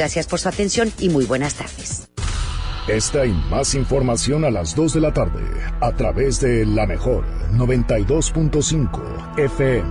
Gracias por su atención y muy buenas tardes. Esta y más información a las 2 de la tarde a través de la mejor 92.5 FM.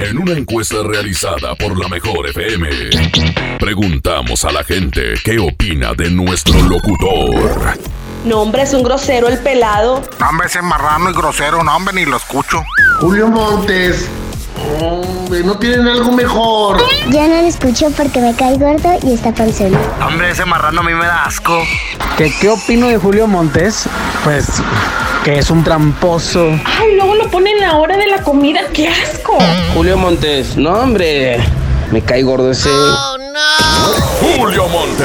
En una encuesta realizada por la Mejor FM, preguntamos a la gente qué opina de nuestro locutor. No, hombre, es un grosero el pelado. No, hombre, ese marrano y grosero, no, hombre, ni lo escucho. Julio Montes. Hombre, ¿no tienen algo mejor? Ya no lo escucho porque me cae gordo y está panzón. Hombre, ese marrano a mí me da asco. ¿Qué, ¿Qué opino de Julio Montes? Pues que es un tramposo. Ay, luego lo ponen a la hora de la comida. ¡Qué asco! Julio Montes, no, hombre. Me cae gordo ese. Julio Monte.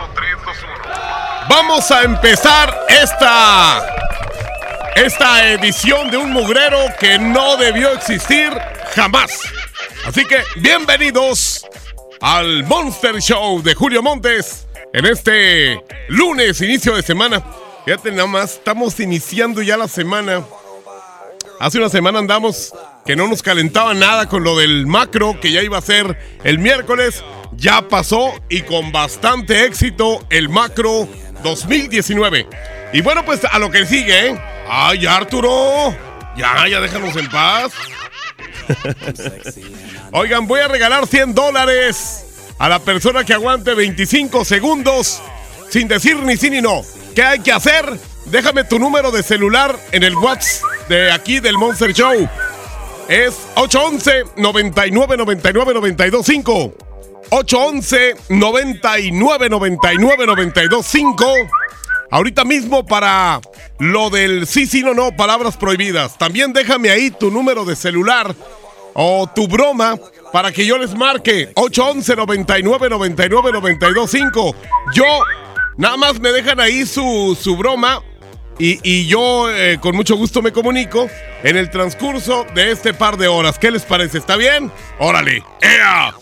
Vamos a empezar esta esta edición de un mugrero que no debió existir jamás. Así que bienvenidos al Monster Show de Julio Montes en este lunes, inicio de semana. Fíjate nada más, estamos iniciando ya la semana. Hace una semana andamos que no nos calentaba nada con lo del macro que ya iba a ser el miércoles. Ya pasó y con bastante éxito el macro 2019. Y bueno, pues a lo que sigue, ¿eh? ¡Ay, Arturo! Ya, ya déjanos en paz. Oigan, voy a regalar 100 dólares a la persona que aguante 25 segundos sin decir ni sí ni no. ¿Qué hay que hacer? Déjame tu número de celular en el WhatsApp de aquí del Monster Show. Es 811 99 99 925. 811 99 99 925. Ahorita mismo para lo del sí, sí, no, no, palabras prohibidas. También déjame ahí tu número de celular o tu broma para que yo les marque 811 99 99 925. Yo, nada más me dejan ahí su, su broma y, y yo eh, con mucho gusto me comunico en el transcurso de este par de horas. ¿Qué les parece? ¿Está bien? Órale. ¡Ea!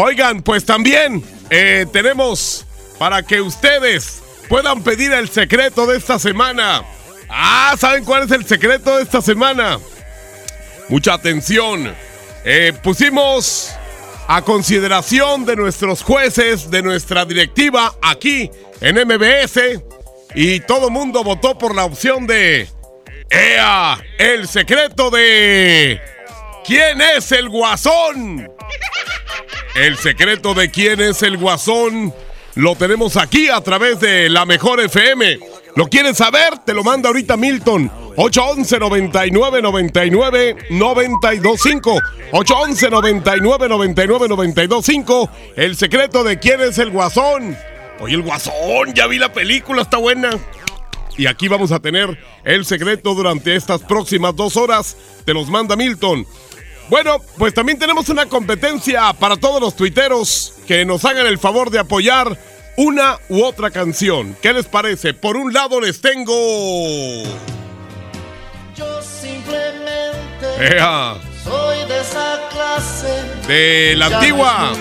Oigan, pues también eh, tenemos para que ustedes puedan pedir el secreto de esta semana. Ah, ¿saben cuál es el secreto de esta semana? Mucha atención. Eh, pusimos a consideración de nuestros jueces, de nuestra directiva aquí en MBS y todo mundo votó por la opción de EA, el secreto de ¿Quién es el guasón? El secreto de quién es el guasón lo tenemos aquí a través de la mejor FM. ¿Lo quieres saber? Te lo manda ahorita Milton. 811 99 99 925 811 99 99 925 El secreto de quién es el guasón. Oye, el guasón, ya vi la película, está buena. Y aquí vamos a tener el secreto durante estas próximas dos horas. Te los manda Milton. Bueno, pues también tenemos una competencia para todos los tuiteros que nos hagan el favor de apoyar una u otra canción. ¿Qué les parece? Por un lado les tengo... Yo simplemente Ea, soy de esa clase. de la antigua.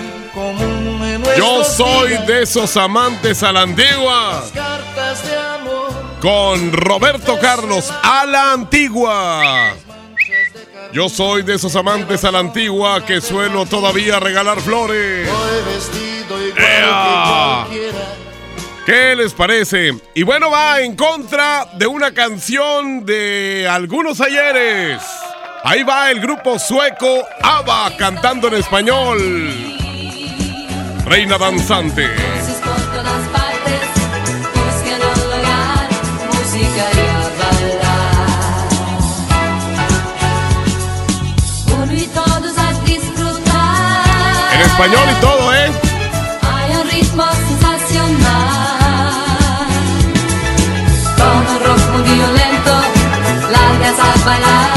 Yo soy días. de esos amantes a la antigua. Cartas de amor. Con Roberto Carlos a la antigua. Yo soy de esos amantes a la antigua que suelo todavía regalar flores. Voy vestido igual ¡Ea! ¿Qué les parece? Y bueno, va en contra de una canción de algunos ayeres. Ahí va el grupo sueco ABBA cantando en español. Reina danzante. Español y todo, ¿eh? Hay un ritmo sensacional. Con un rock muy violento, largas a bailar,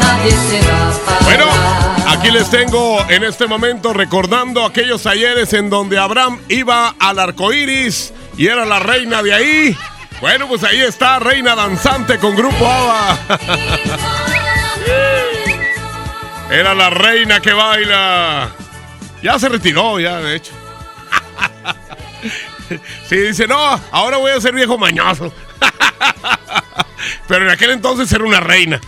nadie se va a parar. Bueno, aquí les tengo en este momento recordando aquellos ayeres en donde Abraham iba al arco iris y era la reina de ahí. Bueno, pues ahí está, reina danzante con grupo ABBA. Era la reina que baila. Ya se retiró, ya, de hecho. Sí, dice, no, ahora voy a ser viejo mañoso. Pero en aquel entonces era una reina.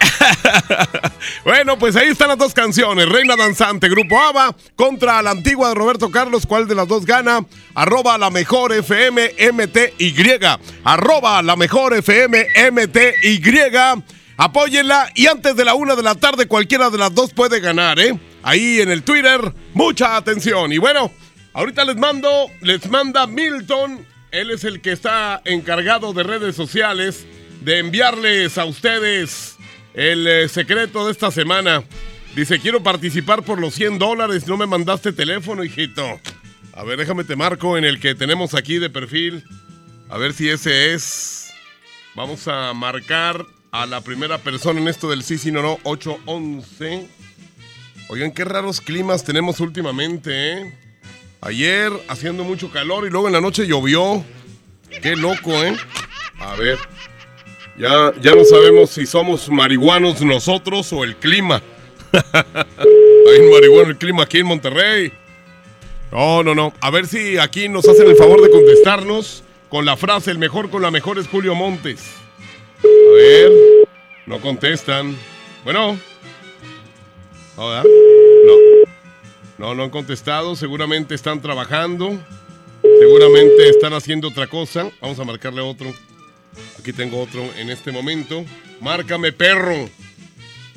bueno, pues ahí están las dos canciones. Reina Danzante, Grupo ABBA, contra la antigua de Roberto Carlos. ¿Cuál de las dos gana? Arroba la mejor FM MTY. Arroba la mejor FM MTY. Apóyenla y antes de la una de la tarde cualquiera de las dos puede ganar, ¿eh? Ahí en el Twitter, mucha atención. Y bueno, ahorita les mando, les manda Milton. Él es el que está encargado de redes sociales de enviarles a ustedes el eh, secreto de esta semana. Dice, quiero participar por los 100 dólares. No me mandaste teléfono, hijito. A ver, déjame te marco en el que tenemos aquí de perfil. A ver si ese es. Vamos a marcar a la primera persona en esto del sí, sí, no, no, 811. Oigan, qué raros climas tenemos últimamente, ¿eh? Ayer haciendo mucho calor y luego en la noche llovió. Qué loco, ¿eh? A ver. Ya, ya no sabemos si somos marihuanos nosotros o el clima. Hay marihuana el clima aquí en Monterrey. No, no, no. A ver si aquí nos hacen el favor de contestarnos con la frase el mejor con la mejor es Julio Montes. A ver. No contestan. Bueno. No, ¿verdad? No. No, no han contestado. Seguramente están trabajando. Seguramente están haciendo otra cosa. Vamos a marcarle otro. Aquí tengo otro en este momento. Márcame, perro.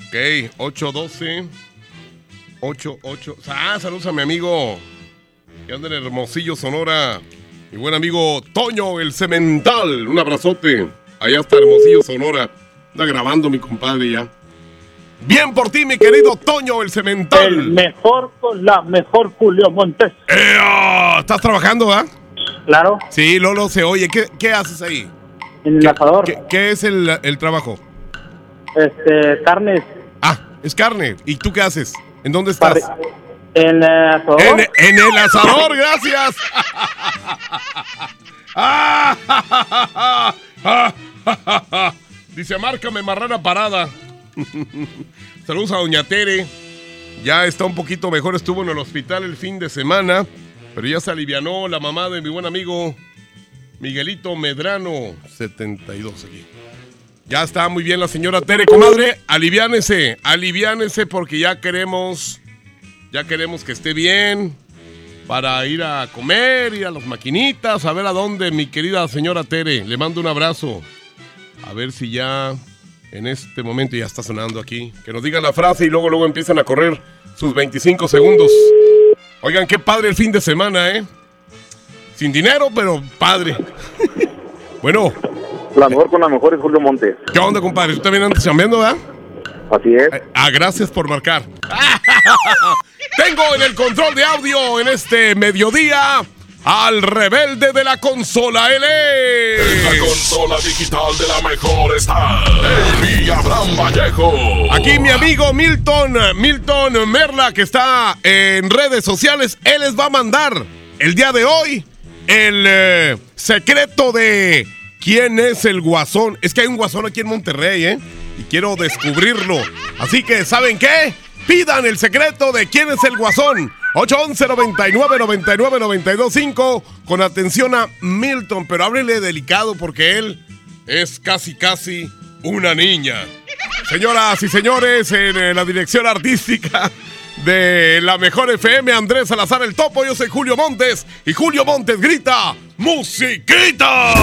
Ok, 812. 88. Ah, saludos a mi amigo. Que anda en Hermosillo, Sonora. Mi buen amigo Toño, el Cemental. Un abrazote. Allá está Hermosillo, Sonora. Está grabando mi compadre ya. Bien por ti, mi querido Toño, el Cemental. El mejor con la mejor Julio Montes. ¡Ea! ¿Estás trabajando, ah? Claro. Sí, Lolo se oye. ¿Qué, qué haces ahí? En el asador. ¿Qué, qué es el, el trabajo? Este, carnes. Ah, es carne. ¿Y tú qué haces? ¿En dónde estás? En el asador. En, en el asador, gracias. Dice, márcame marrana parada. Saludos a Doña Tere. Ya está un poquito mejor, estuvo en el hospital el fin de semana, pero ya se alivianó la mamá de mi buen amigo Miguelito Medrano, 72 aquí. Ya está muy bien la señora Tere, comadre, aliviánese, aliviánese porque ya queremos, ya queremos que esté bien para ir a comer, ir a las maquinitas, a ver a dónde, mi querida señora Tere. Le mando un abrazo. A ver si ya en este momento ya está sonando aquí. Que nos digan la frase y luego, luego empiezan a correr sus 25 segundos. Oigan, qué padre el fin de semana, ¿eh? Sin dinero, pero padre. bueno. La mejor con la mejor es Julio Montes. ¿Qué onda, compadre? ¿Tú también andas chambeando, verdad? Así es. Ah, gracias por marcar. Tengo en el control de audio en este mediodía al rebelde de la consola. En la consola digital de la mejor está el Abraham Vallejo. Aquí mi amigo Milton, Milton Merla, que está en redes sociales. Él les va a mandar el día de hoy el eh, secreto de quién es el guasón. Es que hay un guasón aquí en Monterrey, ¿eh? Y quiero descubrirlo. Así que, ¿saben qué? Pidan el secreto de quién es el guasón. 811 99 99 925 con atención a Milton, pero háblele delicado porque él es casi casi una niña. Señoras y señores, en eh, la dirección artística de la mejor FM, Andrés Salazar el Topo, yo soy Julio Montes y Julio Montes grita ¡Musiquita!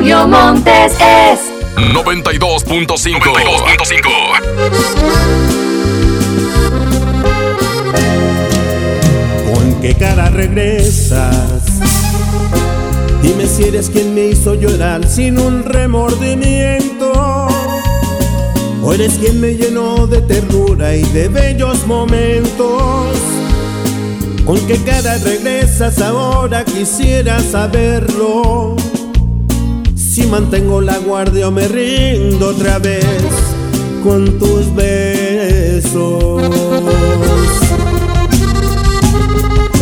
Julio Montes es 92.5. ¿Con qué cara regresas? Dime si eres quien me hizo llorar sin un remordimiento. O eres quien me llenó de ternura y de bellos momentos. ¿Con qué cara regresas ahora? Quisiera saberlo. Si mantengo la guardia o me rindo otra vez con tus besos.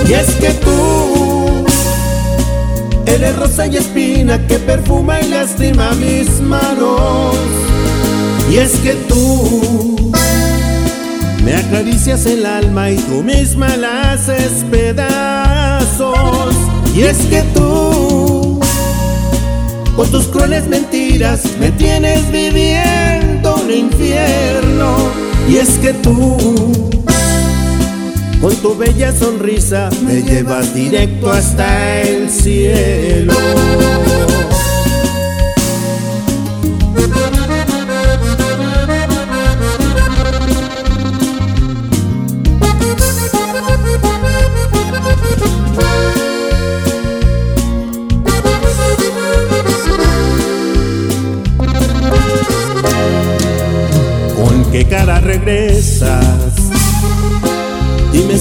Y es que tú eres rosa y espina que perfuma y lastima mis manos. Y es que tú me acaricias el alma y tú misma la haces pedazos. Y es que tú, con tus crueles mentiras, me tienes viviendo un infierno. Y es que tú, con tu bella sonrisa, me llevas directo hasta el cielo.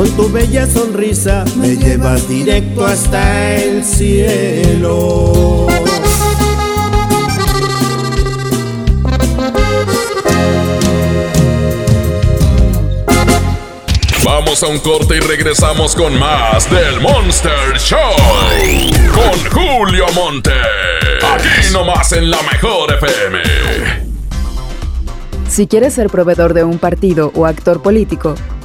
con tu bella sonrisa me llevas directo hasta el cielo. Vamos a un corte y regresamos con más del Monster Show. Con Julio Monte. Aquí nomás en la mejor FM. Si quieres ser proveedor de un partido o actor político,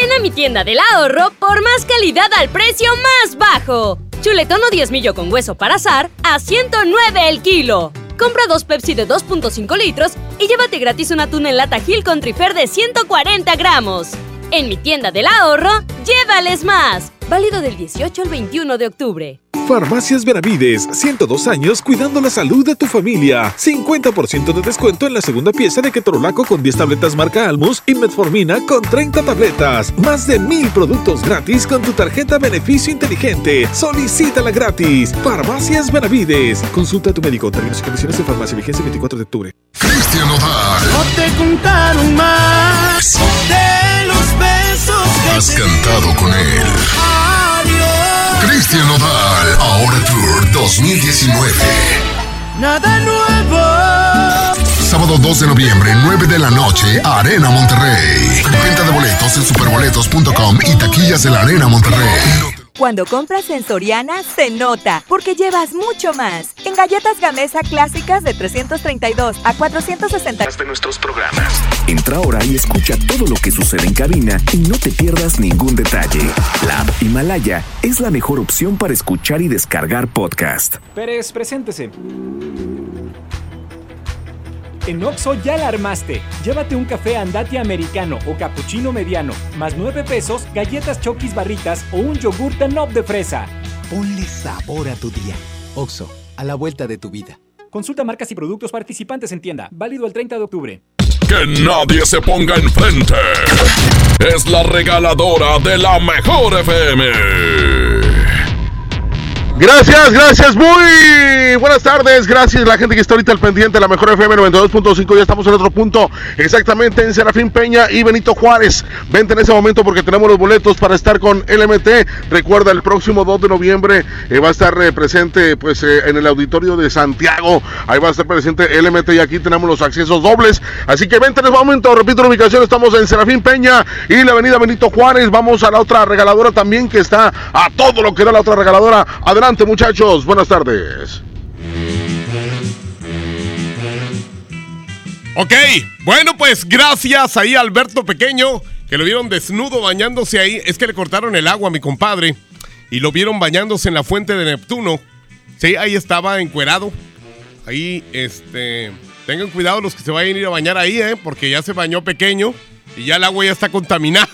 Ven a mi tienda del ahorro por más calidad al precio más bajo. Chuletón o 10 millo con hueso para azar a 109 el kilo. Compra dos Pepsi de 2.5 litros y llévate gratis un atún en lata Gil con trifer de 140 gramos. En mi tienda del ahorro, llévales más. Válido del 18 al 21 de octubre. Farmacias Benavides, 102 años cuidando la salud de tu familia. 50% de descuento en la segunda pieza de ketorolaco con 10 tabletas marca Almus y metformina con 30 tabletas. Más de mil productos gratis con tu tarjeta Beneficio Inteligente. Solicítala gratis. Farmacias Benavides. Consulta a tu médico. Términos y condiciones de farmacia. Vigencia 24 de octubre. Cristian Odal. No te contaron más de los Has cantado con él. Adiós. Cristian Odal. Ahora Tour 2019. Nada nuevo. Sábado 2 de noviembre, 9 de la noche, Arena Monterrey. Venta de boletos en superboletos.com y taquillas de la Arena Monterrey. Cuando compras en Soriana, se nota, porque llevas mucho más. En galletas Gamesa clásicas de 332 a 460 de nuestros programas. Entra ahora y escucha todo lo que sucede en cabina y no te pierdas ningún detalle. La app Himalaya es la mejor opción para escuchar y descargar podcast. Pérez, preséntese. En Oxo ya la armaste. Llévate un café andati americano o cappuccino mediano, más 9 pesos, galletas chokis barritas o un yogur Danop de fresa. Ponle sabor a tu día. Oxo, a la vuelta de tu vida. Consulta marcas y productos participantes en tienda. Válido el 30 de octubre. Que nadie se ponga enfrente. Es la regaladora de la mejor FM. Gracias, gracias, muy buenas tardes, gracias a la gente que está ahorita al pendiente la mejor FM 92.5, ya estamos en otro punto, exactamente en Serafín Peña y Benito Juárez. Vente en ese momento porque tenemos los boletos para estar con LMT. Recuerda, el próximo 2 de noviembre eh, va a estar eh, presente pues eh, en el auditorio de Santiago, ahí va a estar presente LMT y aquí tenemos los accesos dobles. Así que vente en ese momento, repito la ubicación, estamos en Serafín Peña y la avenida Benito Juárez. Vamos a la otra regaladora también que está a todo lo que da la otra regaladora. Adelante muchachos, buenas tardes. Ok, bueno pues gracias ahí Alberto Pequeño, que lo vieron desnudo bañándose ahí. Es que le cortaron el agua a mi compadre y lo vieron bañándose en la fuente de Neptuno. Sí, ahí estaba encuerado. Ahí, este, tengan cuidado los que se vayan a ir a bañar ahí, ¿eh? Porque ya se bañó pequeño y ya el agua ya está contaminada.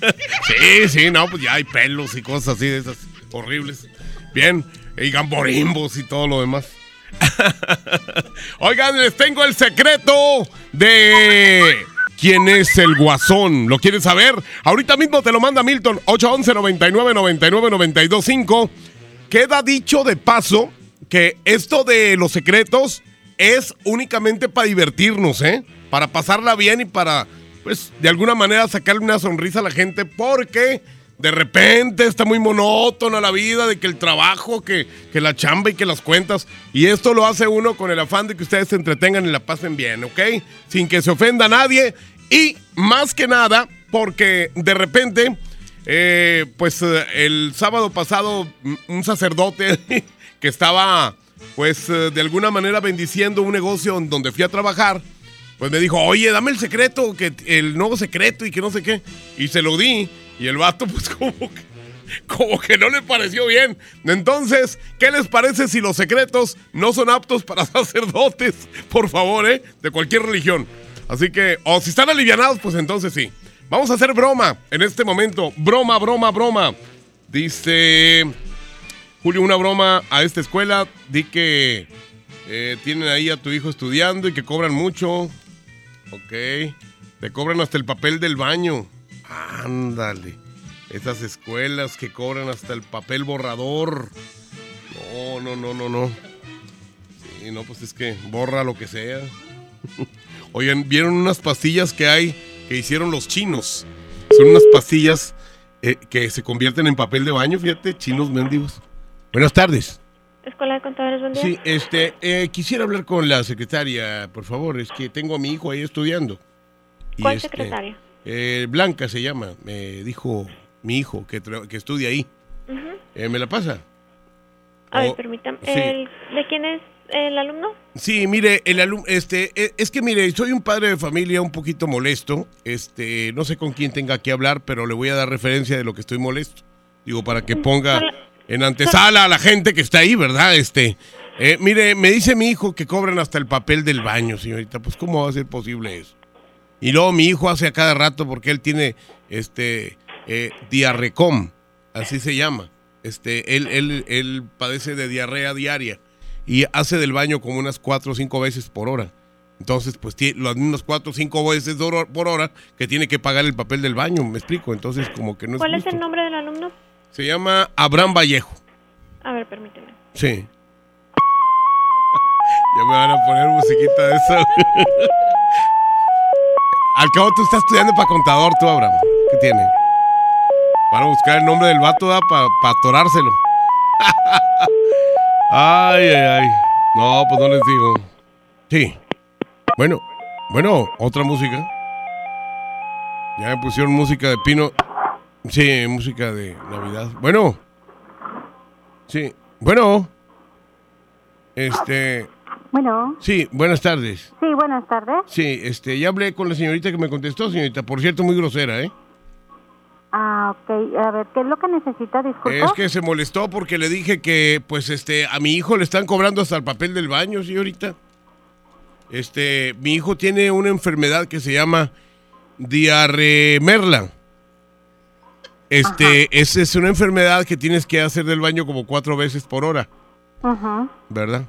sí, sí, no, pues ya hay pelos y cosas así de esas horribles. Bien, y gamborimbos y todo lo demás. Oigan, les tengo el secreto de quién es el guasón. ¿Lo quieres saber? Ahorita mismo te lo manda Milton, 811 99 99 925. Queda dicho de paso que esto de los secretos es únicamente para divertirnos, ¿eh? Para pasarla bien y para, pues, de alguna manera sacarle una sonrisa a la gente porque de repente está muy monótona la vida, de que el trabajo, que, que, la chamba y que las cuentas. Y esto lo hace uno con el afán de que ustedes se entretengan y la pasen bien, ¿ok? Sin que se ofenda a nadie. Y más que nada, porque de repente, eh, pues el sábado pasado, un sacerdote que estaba, pues de alguna manera bendiciendo un negocio donde fui a trabajar, pues me dijo, oye, dame el secreto, que el nuevo secreto y que no sé qué. Y se lo di. Y el vato, pues como que, como que no le pareció bien. Entonces, ¿qué les parece si los secretos no son aptos para sacerdotes? Por favor, ¿eh? De cualquier religión. Así que, o si están alivianados, pues entonces sí. Vamos a hacer broma en este momento. Broma, broma, broma. Dice Julio, una broma a esta escuela. Di que eh, tienen ahí a tu hijo estudiando y que cobran mucho. Ok. Te cobran hasta el papel del baño. Ándale. Esas escuelas que cobran hasta el papel borrador. No, no, no, no, no. Sí, no, pues es que borra lo que sea. Oigan, ¿vieron unas pastillas que hay que hicieron los chinos? Son unas pastillas eh, que se convierten en papel de baño, fíjate, chinos mendigos. Buenas tardes. Escuela de Contadores, buen día. Sí, este, eh, quisiera hablar con la secretaria, por favor. Es que tengo a mi hijo ahí estudiando. Y ¿Cuál este, secretaria? Eh, Blanca se llama, me dijo mi hijo que, que estudia ahí. Eh, ¿Me la pasa? A ver, Oh, permítame. sí. ¿De quién es el alumno? Sí, mire, el alum- este, eh, es que mire, soy un padre de familia un poquito molesto. Este, no sé con quién tenga que hablar, pero le voy a dar referencia de lo que estoy molesto. Digo, para que ponga en antesala a la gente que está ahí, ¿verdad? Este, eh, mire, me dice mi hijo que cobran hasta el papel del baño, señorita. Pues, ¿cómo va a ser posible eso? Y luego mi hijo hace a cada rato porque él tiene, este, eh, diarrecom, así se llama. Este, él, él, él padece de diarrea diaria y hace del baño como unas cuatro o cinco veces por hora. Entonces, pues tiene las mismas cuatro o cinco veces por hora que tiene que pagar el papel del baño, me explico. Entonces, como que no es ¿Cuál es el nombre del alumno? Se llama Abraham Vallejo. A ver, permíteme. Sí. Ya me van a poner musiquita de eso. Al cabo tú estás estudiando para contador, tú, Abraham. ¿Qué tiene? Van a buscar el nombre del vato para atorárselo. ay, ay, ay. No, pues no les digo. Sí. Bueno, bueno, otra música. Ya me pusieron música de Pino. Sí, música de Navidad. Bueno. Sí. Bueno. Este. Bueno, Sí, buenas tardes. sí, buenas tardes. Sí, este, ya hablé con la señorita que me contestó, señorita. Por cierto, muy grosera, ¿eh? Ah, ok. A ver, ¿qué es lo que necesita? Disculpa. Es que se molestó porque le dije que, pues, este, a mi hijo le están cobrando hasta el papel del baño, señorita. Este, mi hijo tiene una enfermedad que se llama diarremerla. Este, es, es una enfermedad que tienes que hacer del baño como cuatro veces por hora, Ajá. ¿verdad?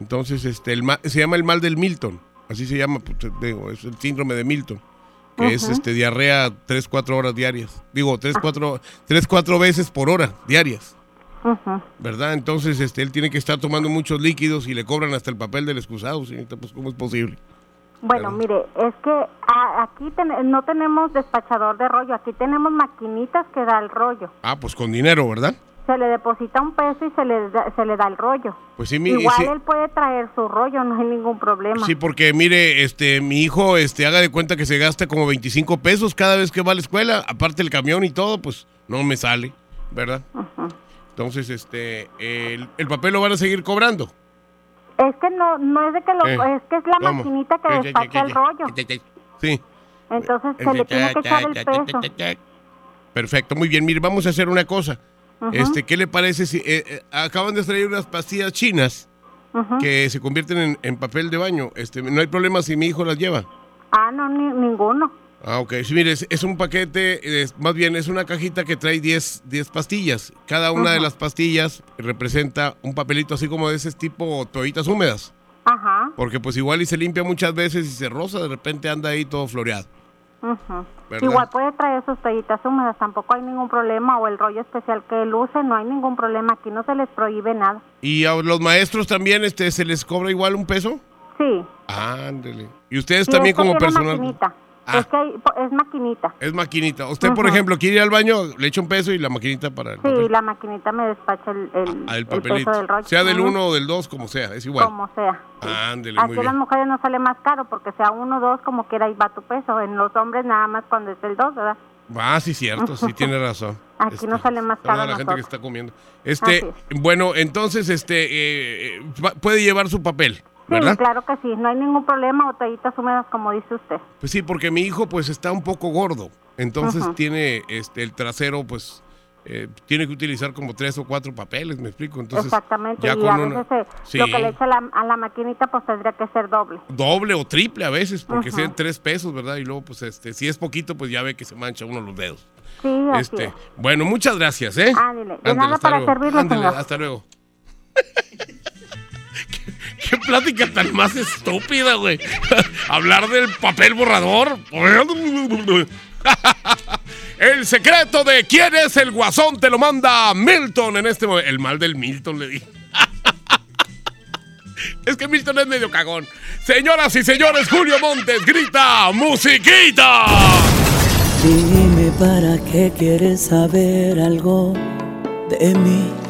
Entonces, este, el se llama el mal del Milton. Así se llama, pues, digo, es el síndrome de Milton. Que es este, diarrea tres, cuatro horas diarias. Digo, tres, cuatro, tres, cuatro veces por hora diarias. Ajá. ¿verdad? Entonces, este, él tiene que estar tomando muchos líquidos y le cobran hasta el papel del excusado, señorita, pues ¿cómo es posible? Bueno, mire, es que a- aquí ten- no tenemos despachador de rollo, aquí tenemos maquinitas que da el rollo. Ah, pues con dinero, ¿verdad? Se le deposita un peso y se le da, se le da el rollo. Pues sí, mi, Igual sí, él puede traer su rollo, no hay ningún problema. sí, porque mire, este, mi hijo, este, haga de cuenta que se gasta como 25 pesos cada vez que va a la escuela, aparte el camión y todo, pues no me sale, ¿verdad? Entonces, este, el, el papel lo van a seguir cobrando. Es que no no es de que lo Eh, es que es la ¿cómo? maquinita que Eh, eh, despacha eh, el eh, rollo. Sí. Entonces se le tiene que echar el peso. Perfecto, muy bien. Mire, vamos a hacer una cosa. Ajá. Este, ¿qué le parece si eh, eh, acaban de traer unas pastillas chinas Ajá. que se convierten en, en papel de baño? Este, no hay problema si mi hijo las lleva. Ah, no, ni- ninguno. Ah, ok. Sí, mire, es, es un paquete, es- más bien es una cajita que trae 10, 10 pastillas. Cada una de las pastillas representa un papelito así como de ese tipo toallitas húmedas. Ajá. Porque pues igual y se limpia muchas veces y se roza, de repente anda ahí todo floreado. ¿Verdad? Igual puede traer sus toallitas húmedas, tampoco hay ningún problema, o el rollo especial que él use, no hay ningún problema, aquí no se les prohíbe nada. ¿Y a los maestros también este, se les cobra igual un peso? Sí. Ándele. ¿Y ustedes Sí, también como personal? maquinita. Ah. Es que es maquinita. Es maquinita. Usted, por ejemplo, quiere ir al baño, le echa un peso y la maquinita para el, Sí, papel. la maquinita me despacha el, el, Ah, el el peso papelito. del rollo. sea del Ujú. 1 o del 2, como sea, es igual. Como sea. Ándele, muy Aquí a bien. las mujeres no sale más caro porque sea uno o dos, como quiera, ahí va tu peso. En los hombres nada más cuando es el dos, ¿verdad? Ah, sí, cierto, sí tiene razón. Aquí no sale más caro la gente que está comiendo. Este, bueno, entonces, este, eh, puede llevar su papel, ¿verdad? Sí, claro que sí, no hay ningún problema, o toallitas húmedas como dice usted. Pues sí, porque mi hijo, pues, está un poco gordo. Entonces tiene, este, el trasero, pues, eh, tiene que utilizar como tres o cuatro papeles, ¿me explico? Entonces, Exactamente, ya y con a una- veces Sí. lo que le echa la- a la maquinita pues tendría que ser doble. doble o triple a veces, porque Ajá. sean tres pesos, ¿verdad? Y luego, pues, este, si es poquito, pues ya ve que se mancha uno los dedos. Sí, así Este, es. bueno, muchas gracias, ¿eh? Ándele, de Ándele, nada hasta para luego. servirle, Ándele, señor. hasta luego. ¿Qué, plática tan más estúpida, güey. Hablar del papel borrador. El secreto de quién es el guasón te lo manda Milton en este momento. El mal del Milton, le dije. Es que Milton es medio cagón. Señoras y señores, Julio Montes grita musiquita. Dime para qué quieres saber algo de mí.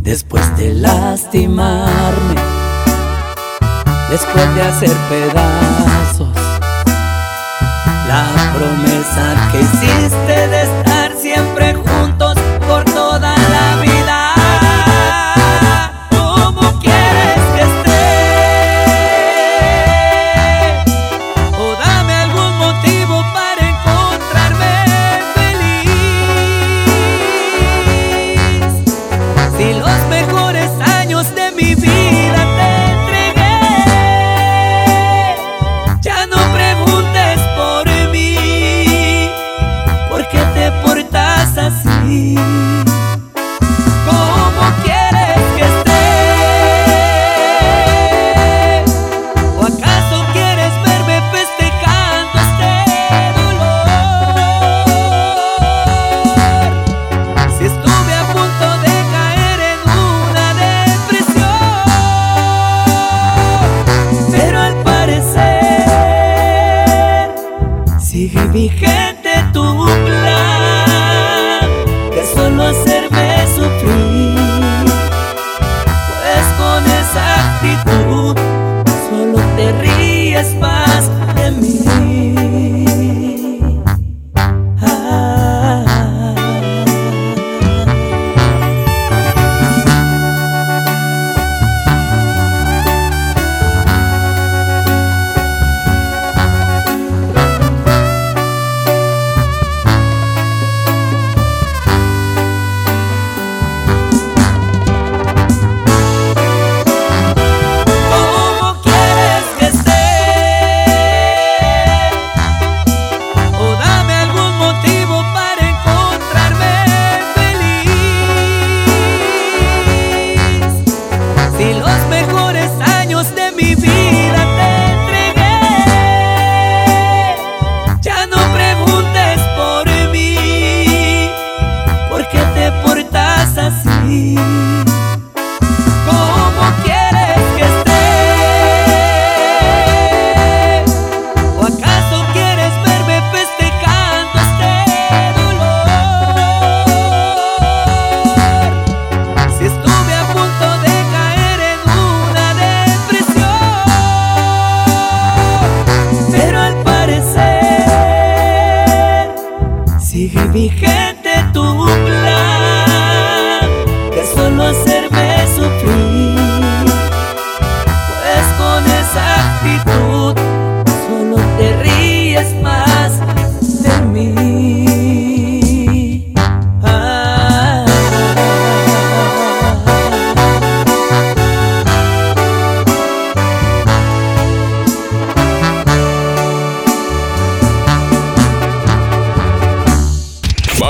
Después de lastimarme, después de hacer pedazos la promesa que hiciste de estar siempre juntos por toda sigue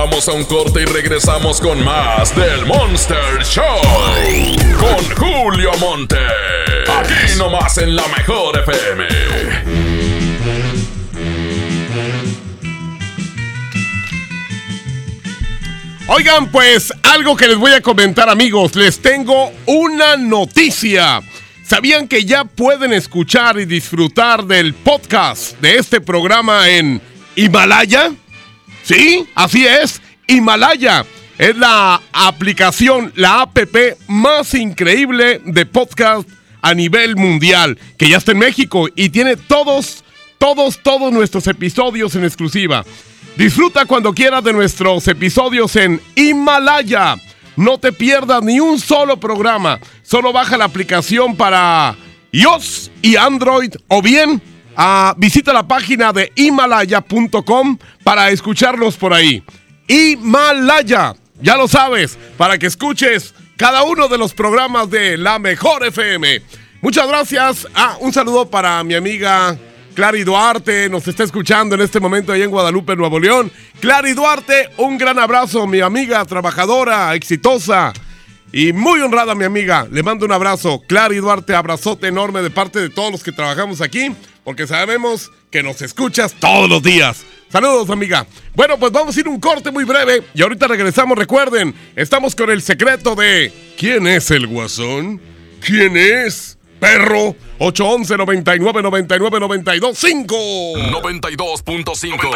Vamos a un corte y regresamos con más del Monster Show. Con Julio Monte. Aquí nomás en la mejor FM. Oigan, pues algo que les voy a comentar amigos, les tengo una noticia. ¿Sabían que ya pueden escuchar y disfrutar del podcast de este programa en Himalaya? Sí, así es, Himalaya. Es la aplicación, la app más increíble de podcast a nivel mundial, que ya está en México y tiene todos, todos, todos nuestros episodios en exclusiva. Disfruta cuando quieras de nuestros episodios en Himalaya. No te pierdas ni un solo programa. Solo baja la aplicación para iOS y Android o bien ah, visita la página de himalaya.com para escucharnos por ahí. Himalaya, ya lo sabes, para que escuches cada uno de los programas de La Mejor FM. Muchas gracias. Ah, un saludo para mi amiga Clary Duarte, nos está escuchando en este momento ahí en Guadalupe, Nuevo León. Clary Duarte, un gran abrazo, mi amiga trabajadora, exitosa y muy honrada, mi amiga. Le mando un abrazo. Clary Duarte, abrazote enorme de parte de todos los que trabajamos aquí, porque sabemos que nos escuchas todos los días. Saludos, amiga. Bueno, pues vamos a ir un corte muy breve y ahorita regresamos. Recuerden, estamos con el secreto de ¿quién es el guasón? ¿Quién es? Perro 811 99 99 92 5 92.5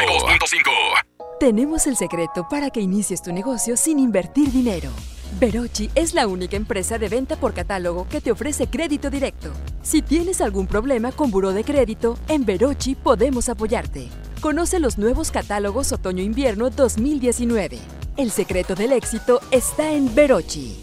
Tenemos el secreto para que inicies tu negocio sin invertir dinero. Verochi es la única empresa de venta por catálogo que te ofrece crédito directo. Si tienes algún problema con buró de crédito, en Verochi podemos apoyarte. Conoce los nuevos catálogos otoño-invierno 2019. El secreto del éxito está en Verochi.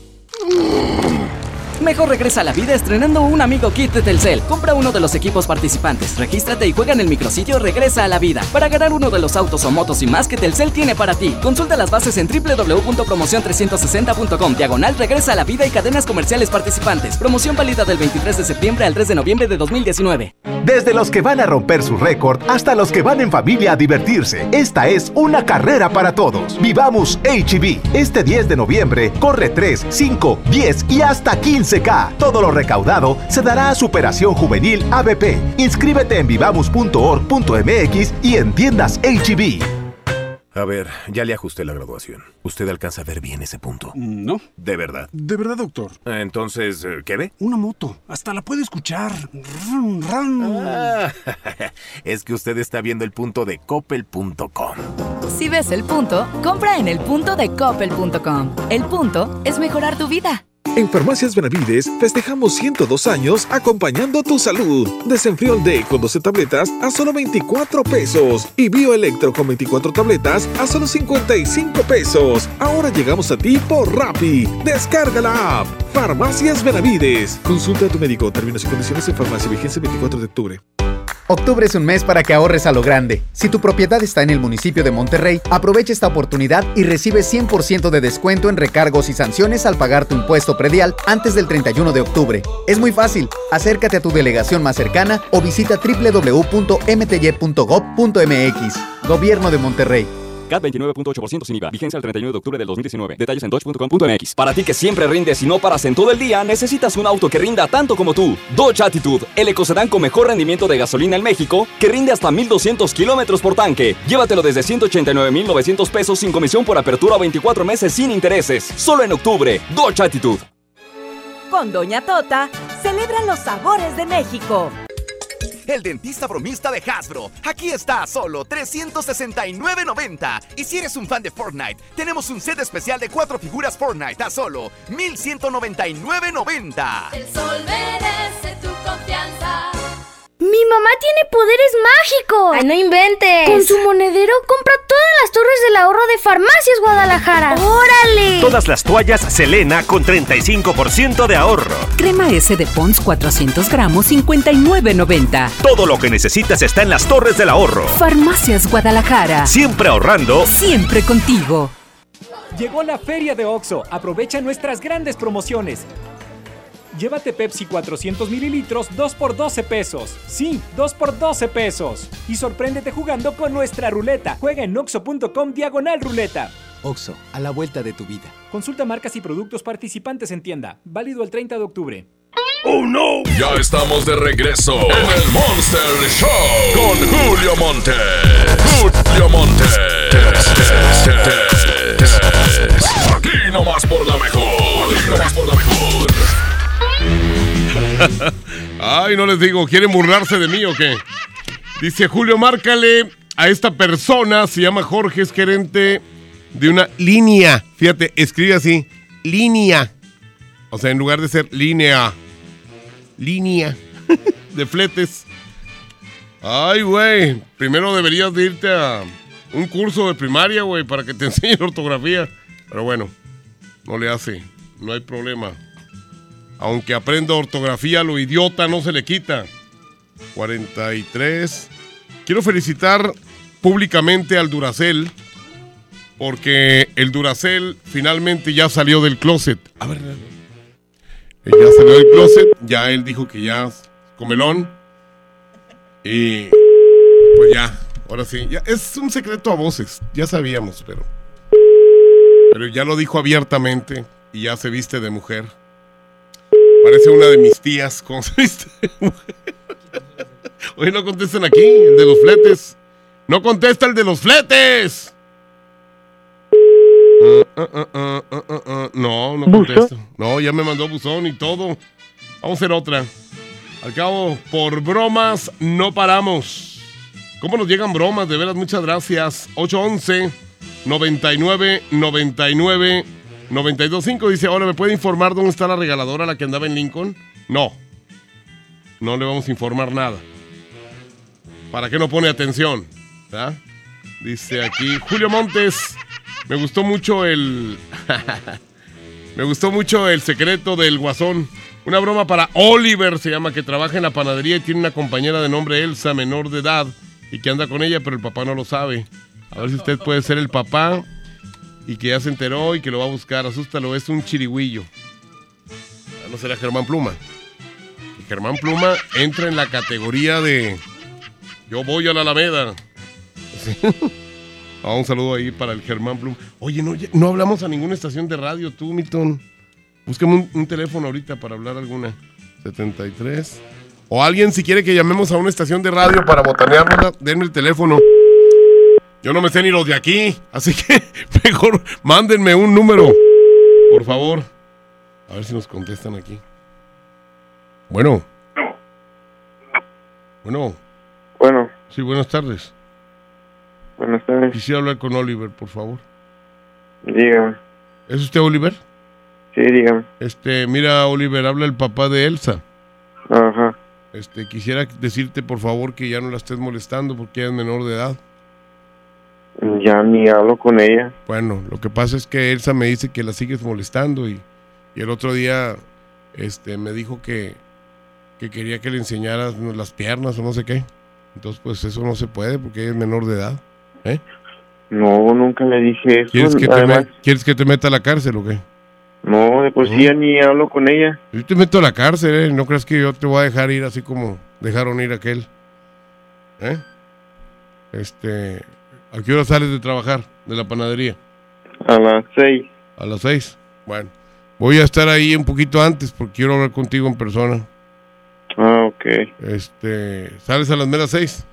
Mejor regresa a la vida estrenando un amigo kit de Telcel. Compra uno de los equipos participantes, regístrate y juega en el micrositio Regresa a la vida para ganar uno de los autos o motos y más que Telcel tiene para ti. Consulta las bases en www.promocion360.com, diagonal Regresa a la vida y cadenas comerciales participantes. Promoción válida del 23 de septiembre al 3 de noviembre de 2019. Desde los que van a romper su récord hasta los que van en familia a divertirse, esta es una carrera para todos. Vivamos HB. Este 10 de noviembre corre 3, 5, 10 y hasta 15K. Todo lo recaudado se dará a Superación Juvenil ABP. Inscríbete en vivamos.org.mx y en tiendas HB. A ver, ya le ajusté la graduación. ¿Usted alcanza a ver bien ese punto? No. ¿De verdad? De verdad, doctor. Entonces, eh, ¿qué ve? Una moto. Hasta la puede escuchar. Ah, es que usted está viendo el punto de coppel.com. Si ves el punto, compra en el punto de coppel.com. El punto es mejorar tu vida. En Farmacias Benavides festejamos 102 años acompañando tu salud. Desenfriol Day con 12 tabletas a solo 24 pesos. Y Bioelectro con 24 tabletas a solo 55 pesos. Ahora llegamos a ti por Rappi. Descarga la app. Farmacias Benavides. Consulta a tu médico. Términos y condiciones en farmacia. Vigencia 24 de octubre. Octubre es un mes para que ahorres a lo grande. Si tu propiedad está en el municipio de Monterrey, aprovecha esta oportunidad y recibe 100% de descuento en recargos y sanciones al pagar tu impuesto predial antes del 31 de octubre. Es muy fácil. Acércate a tu delegación más cercana o visita www.mty.gov.mx. Gobierno de Monterrey. CAT 29.8% sin IVA. Vigencia el 31 de octubre del 2019. Detalles en dodge.com.mx. Para ti que siempre rindes y no paras en todo el día, necesitas un auto que rinda tanto como tú. Dodge Attitude, el ecocedán con mejor rendimiento de gasolina en México, que rinde hasta 1200 kilómetros por tanque. Llévatelo desde 189,900 pesos sin comisión por apertura o 24 meses sin intereses. Solo en octubre. Dodge Attitude. Con Doña Tota, celebran los sabores de México. El dentista bromista de Hasbro. Aquí está a solo 369.90. Y si eres un fan de Fortnite, tenemos un set especial de cuatro figuras Fortnite a solo 1199.90. El sol merece. Mi mamá tiene poderes mágicos. ¡Ay, no inventes! Con su monedero compra todas las torres del ahorro de Farmacias Guadalajara. ¡Órale! Todas las toallas Selena con 35% de ahorro. Crema S de Pons 400 gramos 59.90. Todo lo que necesitas está en las torres del ahorro. Farmacias Guadalajara. Siempre ahorrando. Siempre contigo. Llegó la feria de OXO. Aprovecha nuestras grandes promociones. Llévate Pepsi 400 mililitros 2 por 12 pesos. Sí, 2 por 12 pesos. Y sorpréndete jugando con nuestra ruleta. Juega en oxo.com diagonal ruleta. Oxo, a la vuelta de tu vida. Consulta marcas y productos participantes en tienda. Válido el 30 de octubre. ¡Oh, no! Ya estamos de regreso en el Monster Show con Julio Monte. Julio Monte. Aquí nomás por la mejor. Aquí nomás por la mejor. Ay, no les digo, ¿quieren burlarse de mí o qué? Dice Julio, márcale a esta persona, se llama Jorge, es gerente de una línea. Fíjate, escribe así, línea. O sea, en lugar de ser línea, línea de fletes. Ay, güey, primero deberías de irte a un curso de primaria, güey, para que te enseñen ortografía. Pero bueno, no le hace, no hay problema. Aunque aprenda ortografía, lo idiota no se le quita. 43. Quiero felicitar públicamente al Duracel. Porque el Duracel finalmente ya salió del closet. A ver, ya salió del closet. Ya él dijo que ya comelón. Y pues ya, ahora sí. Ya, es un secreto a voces. Ya sabíamos, pero. Pero ya lo dijo abiertamente. Y ya se viste de mujer. Parece una de mis tías. ¿Cómo se viste? Oye, no contestan aquí, el de los fletes. No contesta el de los fletes. Uh, uh, uh, uh, uh, uh. No, no contesta. No, ya me mandó buzón y todo. Vamos a hacer otra. Al cabo, por bromas no paramos. ¿Cómo nos llegan bromas? De veras, muchas gracias. 811 99 99 925 dice, ahora ¿me puede informar dónde está la regaladora, la que andaba en Lincoln? No. No le vamos a informar nada. ¿Para qué no pone atención? Dice aquí, Julio Montes, me gustó mucho el... me gustó mucho el secreto del guasón. Una broma para Oliver, se llama, que trabaja en la panadería y tiene una compañera de nombre Elsa, menor de edad, y que anda con ella, pero el papá no lo sabe. A ver si usted puede ser el papá y que ya se enteró y que lo va a buscar. Asústalo, es un chirigüillo. Ah, No será Germán Pluma. Germán Pluma entra en la categoría de Yo voy a la Alameda. Ah, un saludo ahí para el Germán Pluma. Oye, no, no hablamos a ninguna estación de radio, tú, Milton. Búscame un, un teléfono ahorita para hablar alguna. 73. O alguien, si quiere que llamemos a una estación de radio para botanearla, denme el teléfono. Yo no me sé ni los de aquí, así que mejor mándenme un número, por favor. A ver si nos contestan aquí. Bueno. Bueno. Bueno. Sí, buenas tardes. Buenas tardes. Quisiera hablar con Oliver, por favor. Dígame. ¿Es usted Oliver? Sí, dígame. Este, mira, Oliver, habla el papá de Elsa. Ajá. Este, quisiera decirte, por favor, que ya no la estés molestando porque ella es menor de edad. Ya ni hablo con ella. Bueno, lo que pasa es que Elsa me dice que la sigues molestando y, y el otro día este, me dijo que, que quería que le enseñaras las piernas o no sé qué. Entonces, pues eso no se puede porque ella es menor de edad. ¿eh? No, nunca le dije eso. ¿Quieres que, te Además, me- ¿Quieres que te meta a la cárcel o qué? no, de sí ya ni hablo con ella. Yo te meto a la cárcel, ¿eh? No creas que yo te voy a dejar ir así como dejaron ir a aquel. ¿Eh? Este, ¿a qué hora sales de trabajar? de la panadería? A las seis. A las seis. Bueno, voy a estar ahí un poquito antes porque quiero hablar contigo en persona. Ah, ok. Este, ¿sales a las meras seis?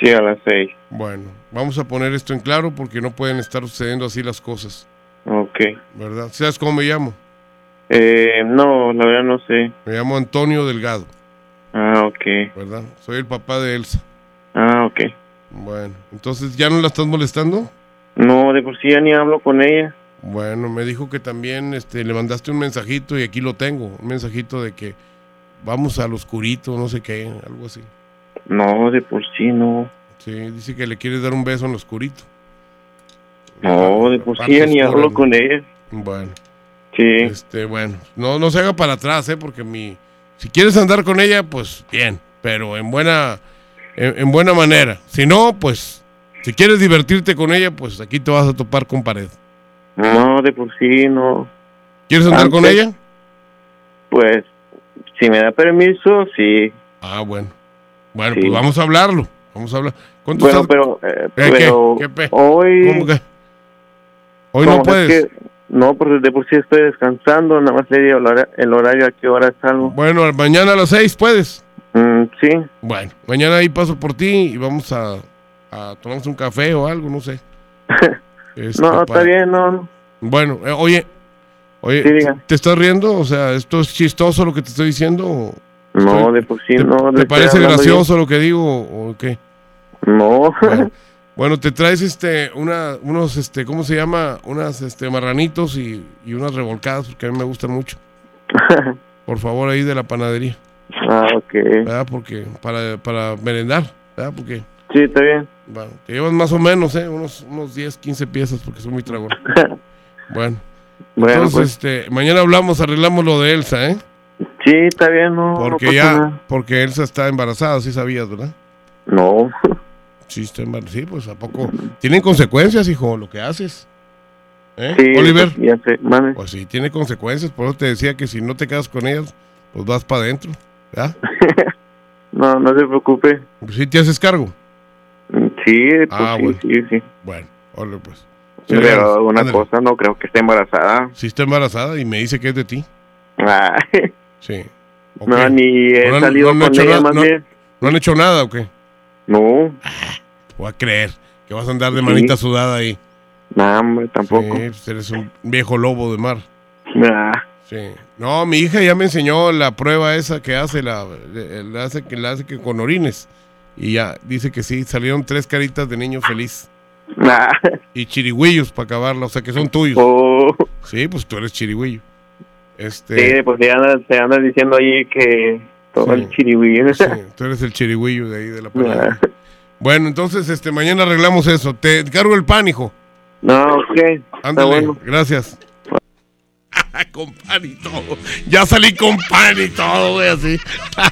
Sí, a las seis. Bueno, vamos a poner esto en claro porque no pueden estar sucediendo así las cosas, Ok. ¿verdad? ¿Sabes cómo me llamo? Eh, no, la verdad no sé. Me llamo Antonio Delgado, Ah, ok. ¿verdad? Soy el papá de Elsa. Ah, ok. Bueno, entonces, ¿ya no la estás molestando? No, de por sí ya ni hablo con ella. Bueno, me dijo que también este, le mandaste un mensajito y aquí lo tengo, un mensajito de que vamos al oscurito, no sé qué, algo así. No, de por sí no. Sí, dice que le quieres dar un beso en lo oscurito. No, de por sí ya ni hablo con ella. Bueno. Sí. Este, bueno, no, no se haga para atrás, ¿eh? Porque mi, si quieres andar con ella, pues bien, pero en buena, en, en buena manera. Si no, pues, si quieres divertirte con ella, pues aquí te vas a topar con pared. No, de por sí no. ¿Quieres andar con ella? Pues, si me da permiso, sí. Ah, bueno. Bueno, Sí. pues vamos a hablarlo. Vamos a hablar. ¿Cuánto Bueno, estás- pero, eh, ¿Eh, qué? pero ¿Qué pe- hoy... ¿Cómo que? Hoy No, no es puedes. que- no, porque de por sí estoy descansando, nada más le digo el hora- el horario a qué hora salgo. Bueno, mañana a las seis puedes. Mm, sí. Bueno, mañana ahí paso por ti y vamos a, a tomarnos un café o algo, no sé. Este, no, está para- bien, no. Bueno, eh, oye, oye, Sí. ¿te estás riendo? O sea, ¿esto es chistoso lo que te estoy diciendo? o No, estoy- de por sí ¿Te, no. ¿Te parece gracioso lo que digo o qué? No. Bueno, bueno, te traes este, una, unos, este, ¿cómo se llama? Unas, este, marranitos y, y unas revolcadas porque a mí me gustan mucho. Por favor, ahí de la panadería. Ah, ok. ¿Verdad? Porque, para, para merendar, ¿verdad? Porque, Sí, está bien. bueno, te llevas más o menos, ¿eh? Unos, unos 10, 15 piezas porque son muy tragón. Bueno. Bueno, Entonces, pues. este, mañana hablamos, arreglamos lo de Elsa, ¿eh? Sí, está bien, no. Porque ya, nada. porque Elsa está embarazada, sí sabías, ¿verdad? No. Sí, está embarazada, sí, pues a poco. Tienen consecuencias, hijo, lo que haces. ¿Eh? Sí, Oliver. Ya sé. Pues sí, tiene consecuencias, por eso te decía que si no te quedas con ellas, pues vas para adentro, ¿verdad? No, no se preocupe. Sí te haces cargo. Sí, pues Ah, sí, bueno. sí, sí. Bueno, órale pues. Pero una ándale. cosa, no creo que esté embarazada. Sí está embarazada y me dice que es de ti. Ay, Sí. ¿O no, ni he ¿No han- salido no con ella más no- bien. ¿No han hecho nada o qué? No. Voy a creer que vas a andar de Sí. manita sudada ahí. No, hombre, tampoco. Sí, pues eres un viejo lobo de mar. Nah. Sí. No, mi hija ya me enseñó la prueba esa que hace la, la hace que la hace que con orines. Y ya dice que sí, salieron tres caritas de niño feliz. Nah. Y chirigüillos para acabarla, o sea que son tuyos. Oh. Sí, pues tú eres chirigüillo. Este, Sí, pues se andan, diciendo ahí que todo Sí. el chirigüillo. sí, tú eres el chirigüillo de ahí de la Nah. palabra. Bueno, entonces este mañana arreglamos eso. Te cargo el pan, hijo. No, ok. Ándale, bueno. gracias. con pan y todo. Ya salí con pan y todo, güey, así.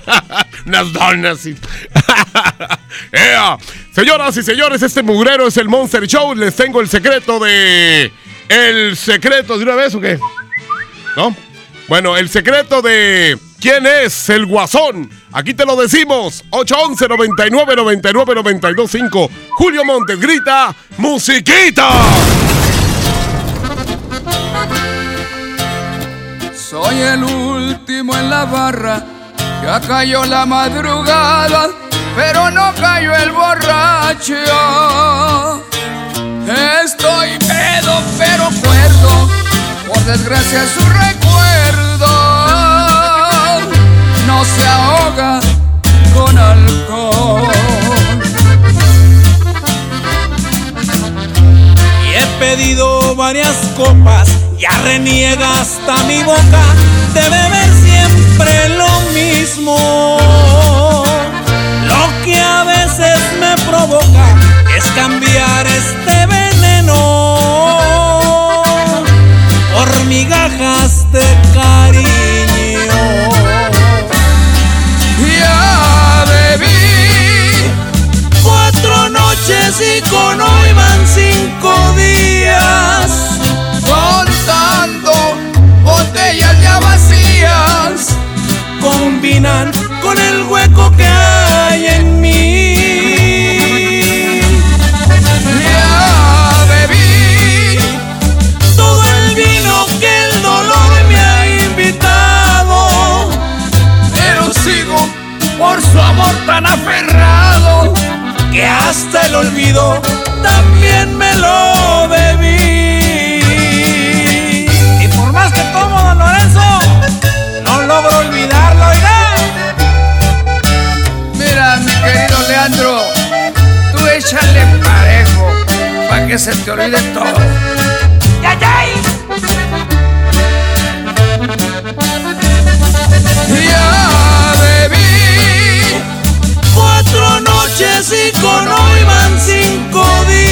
Unas donas y... ¡Ea! Señoras y señores, este mugrero es el Monster Show. Les tengo el secreto de... ¿El secreto de una vez o qué? ¿No? Bueno, el secreto de... ¿Quién es el guasón? Aquí te lo decimos. 811 99 99 92 5. Julio Montes grita... ¡Musiquita! Soy el último en la barra, ya cayó la madrugada, pero no cayó el borracho. Estoy pedo, pero cuerdo, por desgracia su recuerdo no se ahoga con alcohol. Y he pedido varias copas, ya reniega hasta mi boca de beber siempre lo mismo. Lo que a veces me provoca es cambiar este veneno por migajas de cariño. Ya bebí Cuatro noches y con hoy van combinan con el hueco que hay en mí. Ya bebí todo el vino que el dolor me ha invitado, pero sigo por su amor tan aferrado que hasta el olvido también me lo para que se te olvide todo. ¡Ya, ya! Ya bebí Cuatro noches y con hoy van cinco días.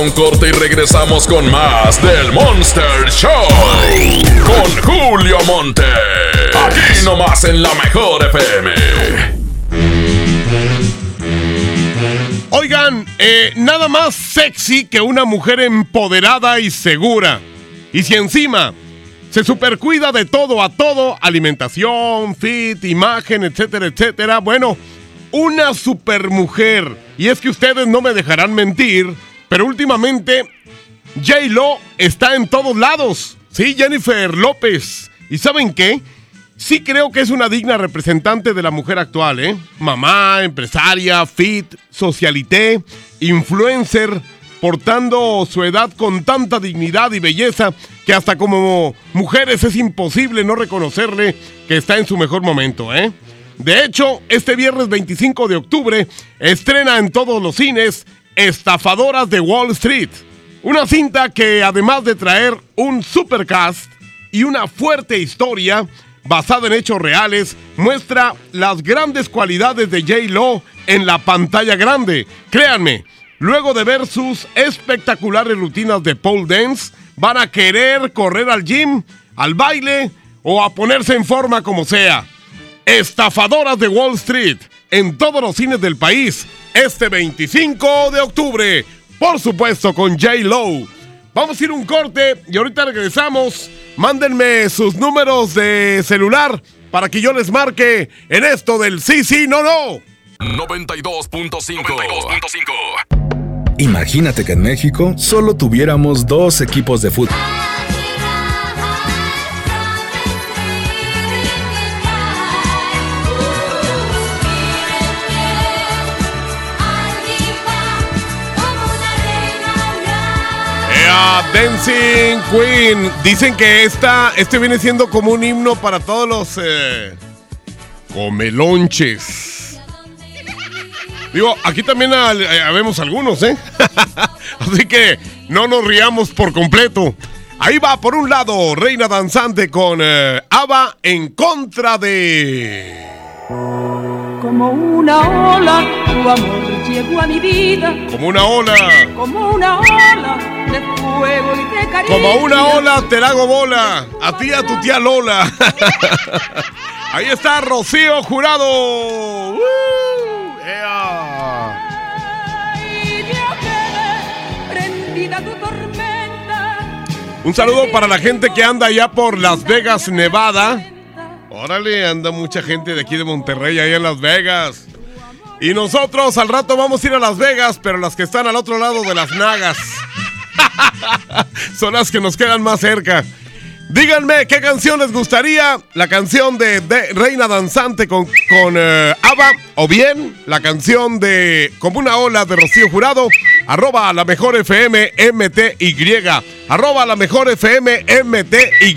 Un corte y regresamos con más del Monster Show. Con Julio Monte. Aquí nomás en la mejor FM. Oigan, eh, nada más sexy que una mujer empoderada y segura. Y si encima se supercuida de todo a todo, alimentación, fit, imagen, etcétera, etcétera, bueno, una supermujer. Y es que ustedes no me dejarán mentir, pero últimamente J-Lo está en todos lados. Sí, Jennifer López. ¿Y saben qué? Sí creo que es una digna representante de la mujer actual, ¿eh? Mamá, empresaria, fit, socialité, influencer, portando su edad con tanta dignidad y belleza que hasta como mujeres es imposible no reconocerle que está en su mejor momento, ¿eh? De hecho, este viernes 25 de octubre estrena en todos los cines Estafadoras de Wall Street. Una cinta que además de traer un supercast y una fuerte historia basada en hechos reales, muestra las grandes cualidades de J-Lo en la pantalla grande. Créanme, luego de ver sus espectaculares rutinas de pole dance, van a querer correr al gym, al baile o a ponerse en forma como sea. Estafadoras de Wall Street en todos los cines del país este 25 de octubre. Por supuesto con J. Lo. Vamos a ir un corte y ahorita regresamos. Mándenme sus números de celular para que yo les marque en esto del sí, sí, no, no. 92.5. Imagínate que en México solo tuviéramos dos equipos de fútbol. Dancing Queen. Dicen que esta, este viene siendo como un himno para todos los eh, comelonches. Digo, aquí también al- eh, habemos algunos, ¿eh? Así que no nos riamos por completo. Ahí va, por un lado, Reina Danzante con eh, Ava en contra de... Como una ola, tu amor llegó a mi vida. Como una ola. Como una ola de fuego y de cariño. Como una ola te la hago bola. A ti a tu tía Lola. Ahí está Rocío Jurado. ¡Uh! Un saludo para la gente que anda allá por Las Vegas, Nevada. Órale, anda mucha gente de aquí de Monterrey ahí en Las Vegas. Y nosotros al rato vamos a ir a Las Vegas, pero las que están al otro lado de las nagas. Son las que nos quedan más cerca. Díganme qué canción les gustaría. La canción de, Reina Danzante con, con eh, ABBA. O bien la canción de Como una ola de Rocío Jurado. Arroba la mejor FM MTY. Arroba la mejor FM MTY.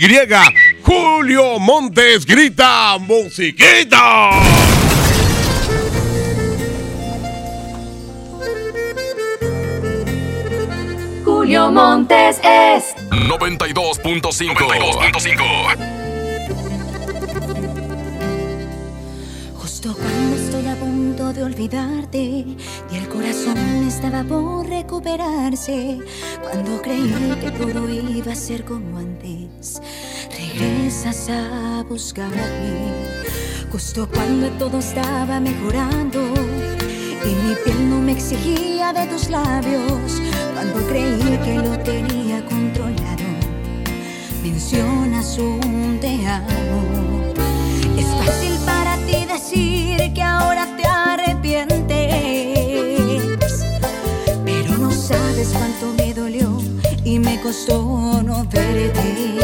Julio Montes grita musiquita. Julio Montes es 92.5. 92.5. Justo cuando estoy a punto de olvidarte y el corazón estaba por recuperarse, cuando creí que todo iba a ser como antes, regresas a buscarme, justo cuando todo estaba mejorando y mi piel no me exigía de tus labios, cuando creí que lo tenía controlado, mencionas un te amo. Es fácil para ti decir que ahora te arrepientes, pero no sabes cuánto me dolió y me costó no verte.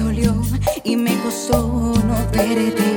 Dolió y me costó no verte.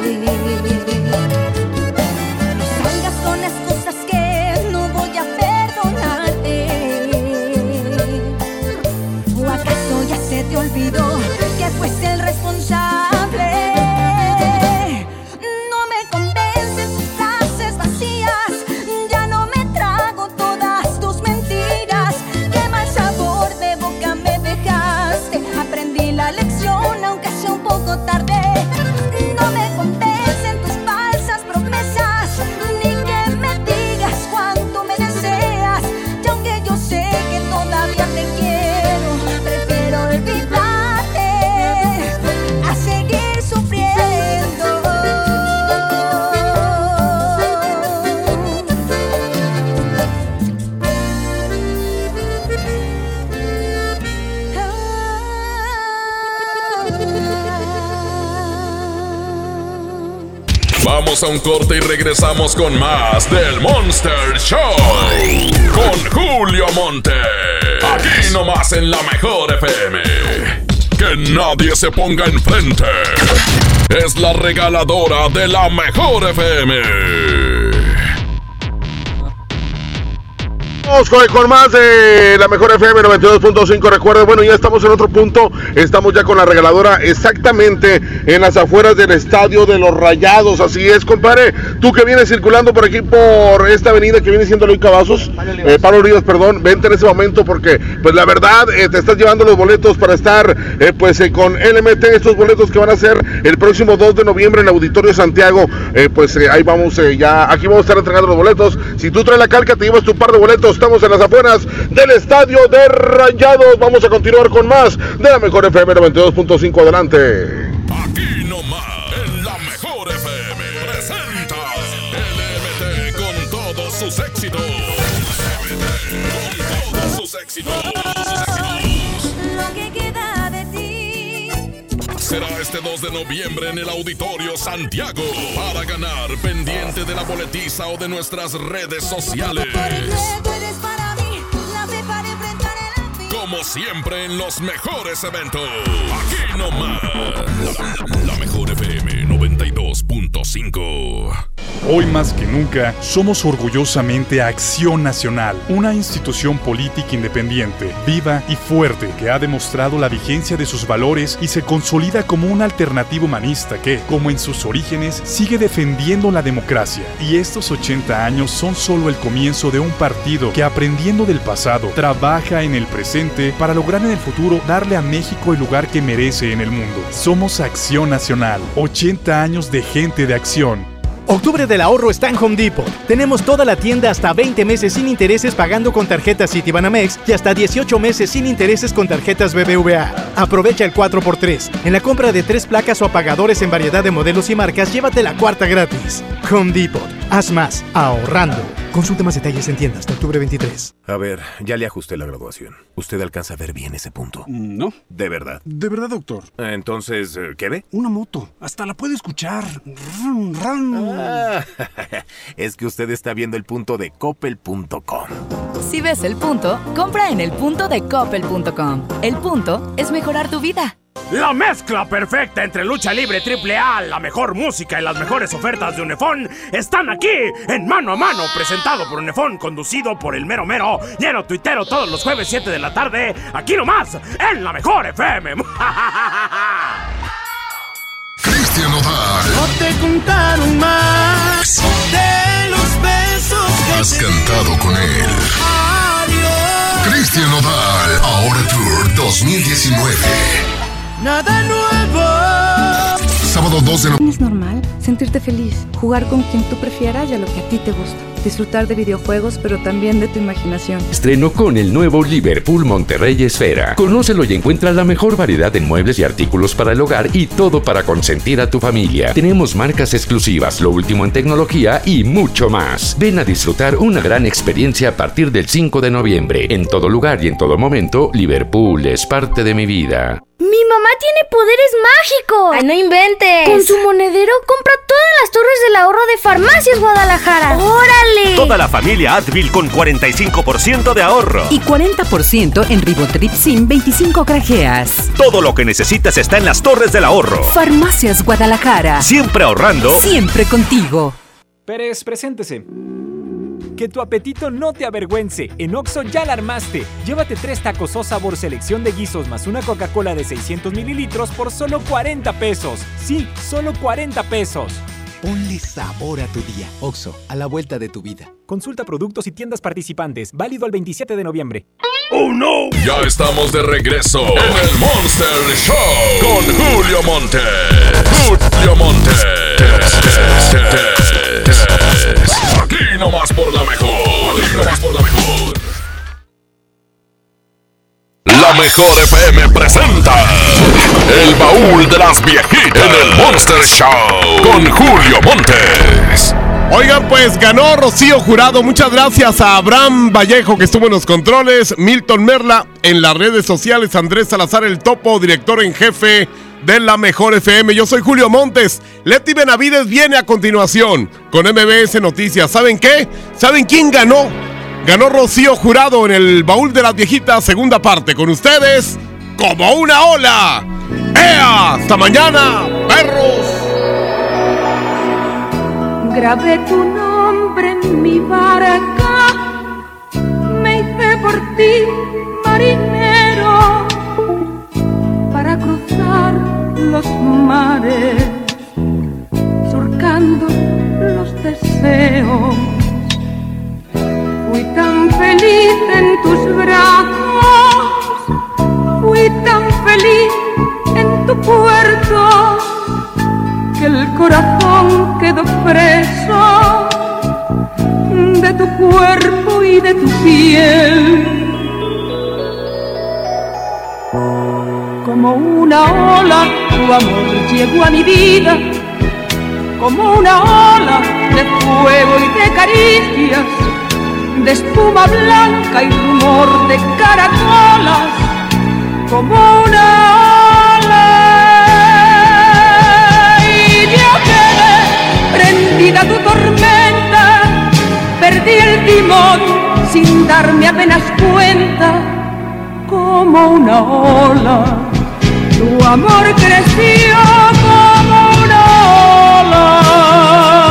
Corte y regresamos con más del Monster Show. Con Julio Monte. Aquí nomás en la mejor FM. Que nadie se ponga enfrente. Es la regaladora de la mejor FM. Vamos con, con más de la mejor FM 92.5. Recuerden, bueno, ya estamos en otro punto. Estamos ya con la regaladora exactamente en las afueras del estadio de los Rayados. Así es, compadre. Tú que vienes circulando por aquí, por esta avenida que viene siendo Luis Cavazos, eh, Pablo Rivas, perdón, vente en ese momento porque, pues la verdad, eh, te estás llevando los boletos para estar, eh, pues eh, con LMT, estos boletos que van a ser el próximo 2 de noviembre en el Auditorio Santiago. Pues ahí vamos, ya, aquí vamos a estar entregando los boletos. Si tú traes la calca, te llevas tu par de boletos. Estamos en las afueras del estadio de Rayados. Vamos a continuar con más de la mejor FM 92.5. Adelante. Aquí nomás, en la mejor FM, presenta LMT con todos sus éxitos. Será este 2 de noviembre en el Auditorio Santiago. Para ganar, pendiente de la boletiza o de nuestras redes sociales. Como siempre en los mejores eventos. Aquí nomás. La, la mejor FM 92.5. Hoy más que nunca, somos orgullosamente Acción Nacional, una institución política independiente, viva y fuerte que ha demostrado la vigencia de sus valores y se consolida como una alternativa humanista que, como en sus orígenes, sigue defendiendo la democracia. Y estos 80 años son solo el comienzo de un partido que, aprendiendo del pasado, trabaja en el presente para lograr en el futuro darle a México el lugar que merece en el mundo. Somos Acción Nacional, 80 años de gente de acción. Octubre del ahorro está en Home Depot. Tenemos toda la tienda hasta 20 meses sin intereses pagando con tarjetas Citibanamex y hasta 18 meses sin intereses con tarjetas BBVA. Aprovecha el 4x3. En la compra de tres placas o apagadores en variedad de modelos y marcas, llévate la cuarta gratis. Home Depot. Haz más ahorrando. Consulte más detalles en tiendas hasta octubre 23. A ver, ya le ajusté la graduación. ¿Usted alcanza a ver bien ese punto? No. ¿De verdad? De verdad, doctor. Entonces, eh, ¿qué ve? Una moto. Hasta la puede escuchar. Ran, ran. Ah, es que usted está viendo el punto de coppel.com. Si ves el punto, compra en el punto de coppel.com. El punto es mejorar tu vida. La mezcla perfecta entre lucha libre triple A, la mejor música y las mejores ofertas de Unefón están aquí en Mano a Mano, presentado por Unefón, conducido por el mero mero, lleno tuitero todos los jueves 7 de la tarde, aquí nomás, en la mejor FM. Cristian Nodal. No te contaron más de los besos que Has te cantado con él. Adiós. Cristian Nodal. Ahora Tour 2019. Nada nuevo. Sábado 2 de. Es normal sentirte feliz, jugar con quien tú prefieras y a lo que a ti te gusta, disfrutar de videojuegos pero también de tu imaginación. Estreno con el nuevo Liverpool Monterrey Esfera. Conócelo y encuentra la mejor variedad de muebles y artículos para el hogar y todo para consentir a tu familia. Tenemos marcas exclusivas, lo último en tecnología y mucho más. Ven a disfrutar una gran experiencia a partir del 5 de noviembre. En todo lugar y en todo momento, Liverpool es parte de mi vida. ¡Mi mamá tiene poderes mágicos! ¡Ay, no inventes! Con su monedero compra todas las torres del ahorro de Farmacias Guadalajara. ¡Órale! Toda la familia Advil con 45% de ahorro. Y 40% en Ribotrip Sim 25 grajeas. Todo lo que necesitas está en las torres del ahorro. Farmacias Guadalajara. Siempre ahorrando. Siempre contigo. Pérez, preséntese. Que tu apetito no te avergüence. En Oxo ya la armaste. Llévate tres tacos o sabor selección de guisos más una Coca-Cola de 600 mililitros por solo 40 pesos. Sí, solo 40 pesos. Ponle sabor a tu día. Oxo, a la vuelta de tu vida. Consulta productos y tiendas participantes. Válido al 27 de noviembre. ¡Oh, no! Ya estamos de regreso en el Monster Show con Julio Monte. Julio Monte. Aquí nomás por la mejor. Aquí nomás por la mejor. La mejor FM presenta El baúl de las viejitas en el Monster Show con Julio Montes. Oigan, pues ganó Rocío Jurado. Muchas gracias a Abraham Vallejo que estuvo en los controles, Milton Merla en las redes sociales, Andrés Salazar el Topo, director en jefe de la Mejor FM. Yo soy Julio Montes. Leti Benavides viene a continuación con MBS Noticias. ¿Saben qué? ¿Saben quién ganó? Ganó Rocío Jurado en el baúl de las viejitas, segunda parte. Con ustedes, como una ola. ¡Ea! ¡Hasta mañana, perros! Grabé tu nombre en mi barca, me hice por ti marinero para cruzar los mares, surcando los deseos. Fui tan feliz en tus brazos, fui tan tu puerto que el corazón quedó preso de tu cuerpo y de tu piel. Como una ola, tu amor llegó a mi vida, como una ola de fuego y de caricias, de espuma blanca y rumor de caracolas, como una quedé prendida a tu tormenta, perdí el timón sin darme apenas cuenta como una ola. Tu amor creció como una ola.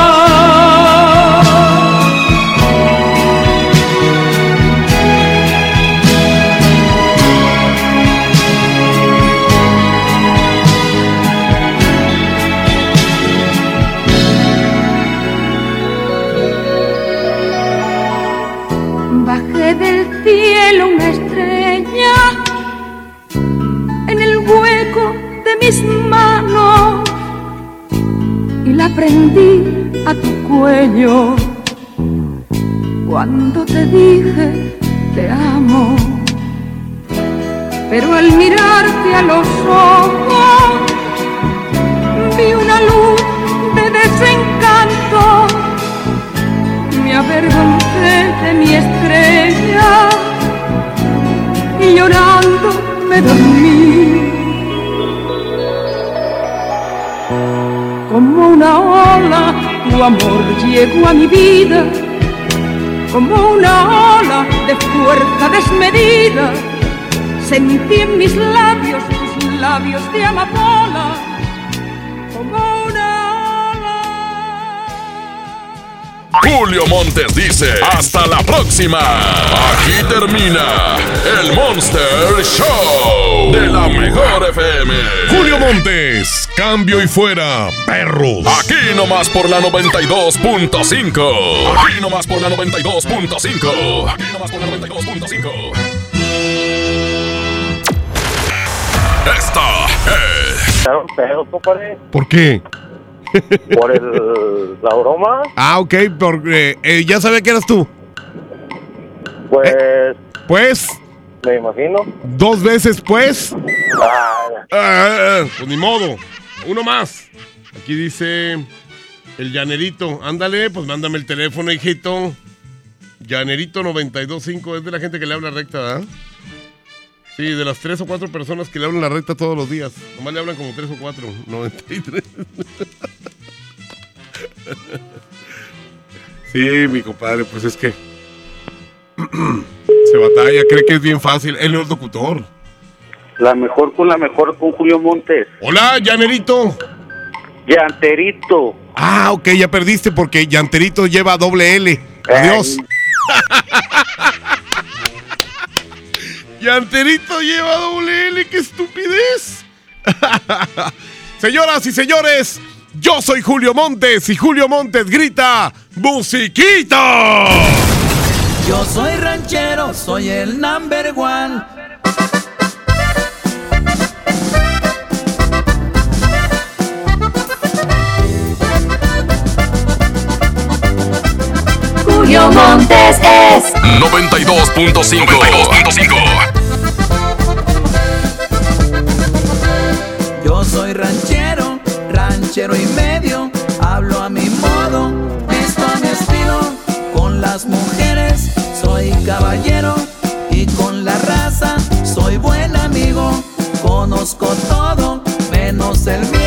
prendí a tu cuello cuando te dije te amo. Pero al mirarte a los ojos, llegó a mi vida, como una ola de fuerza desmedida. Sentí en mis labios tus labios de amapola, como una Julio Montes dice, hasta la próxima. Aquí termina el Monster Show de la mejor FM. Julio Montes, cambio y fuera, perros. Aquí nomás por la 92.5. Aquí nomás por la 92.5. Aquí nomás por la 92.5. Esta es ¿Por qué? por el, la broma. Ah, ok, porque eh, ya sabía que eras tú. Pues, Pues, me imagino. dos veces pues. Ah, Ah, pues ni modo. Uno más. Aquí dice el llanerito. Ándale, pues mándame el teléfono, hijito. Llanerito 925 es de la gente que le habla recta, ¿verdad? Sí, de las tres o cuatro personas que le hablan la recta todos los días. Nomás le hablan como tres o cuatro. 93. sí, mi compadre, pues es que se batalla, cree que es bien fácil. Él no es locutor. La mejor con la mejor con Julio Montes. Hola, llanerito. Llanterito. Ah, ok, ya perdiste porque Llanterito lleva doble L. Adiós. Llanterito lleva doble L, qué estupidez. Señoras y señores, yo soy Julio Montes y Julio Montes grita ¡Musiquita! Yo soy ranchero, soy el number one. Montes es 92.5. 92.5. Yo soy ranchero, ranchero y medio. Hablo a mi modo, visto a mi estilo. Con las mujeres soy caballero y con la raza soy buen amigo. Conozco todo, menos el miedo.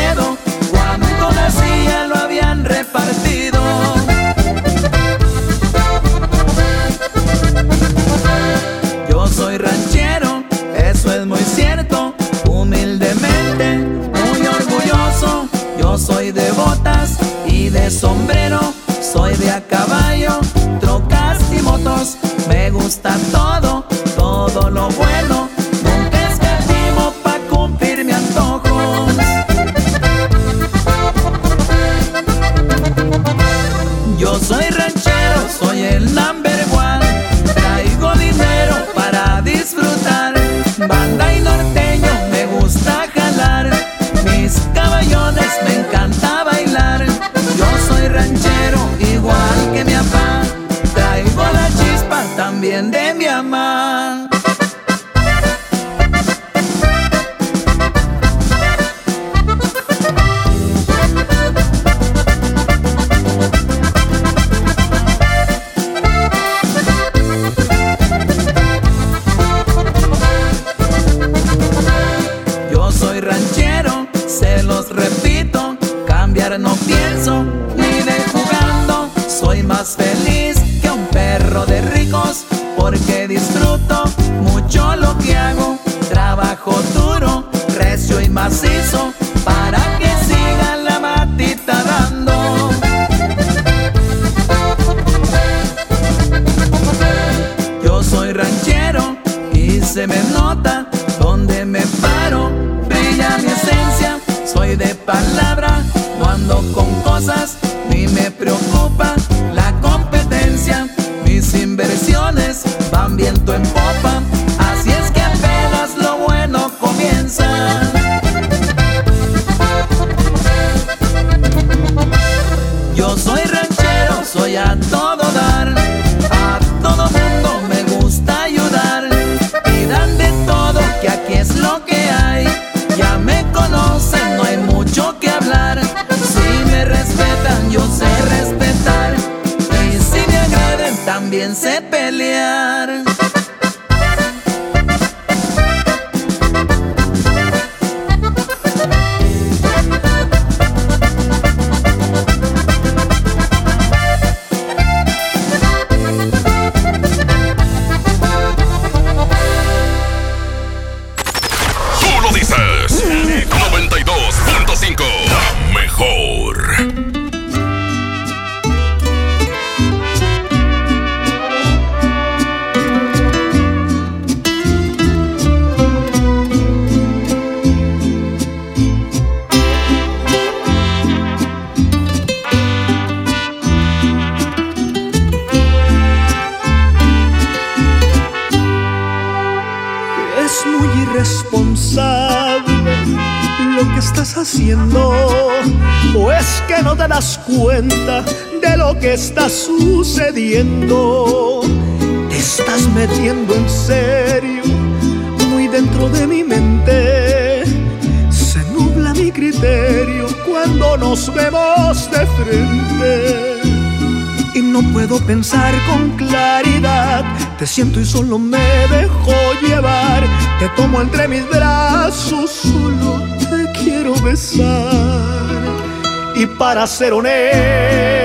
Mucho lo que hago. Trabajo duro, recio y macizo, para que siga la matita dando. Yo soy ranchero y se me nota donde me paro. Brilla mi esencia, soy de palabra, no ando con cosas, ni me preocupa la competencia. Mis inversiones van viento en popa, sucediendo? Te estás metiendo en serio, muy dentro de mi mente. Se nubla mi criterio cuando nos vemos de frente y no puedo pensar con claridad. Te siento y solo me dejo llevar. Te tomo entre mis brazos, solo te quiero besar. Y para ser honestos,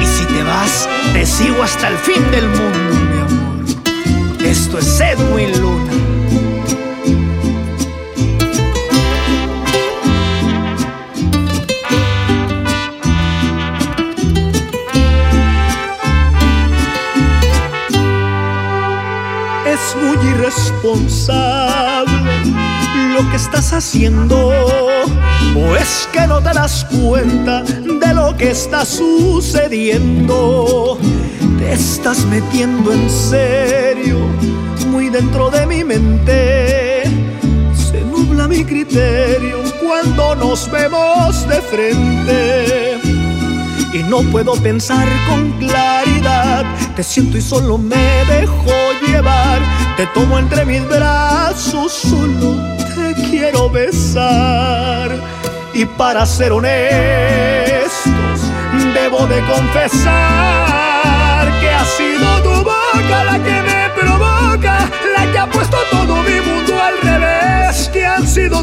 Y si te vas, te sigo hasta el fin del mundo, mi amor. Esto es Edwin Luna. Es muy irresponsable lo que estás haciendo. ¿O es que no te das cuenta de lo que está sucediendo? Te estás metiendo en serio, muy dentro de mi mente. Se nubla mi criterio cuando nos vemos de frente y no puedo pensar con claridad. Te siento y solo me dejo llevar. Te tomo entre mis brazos, solo quiero besar. Y para ser honestos, debo de confesar que ha sido tu boca la que me provoca, la que ha puesto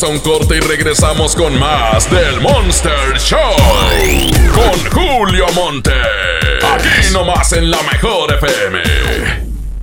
Vamos a un corte y regresamos con más del Monster Show. Con Julio Monte. Aquí nomás en la mejor FM.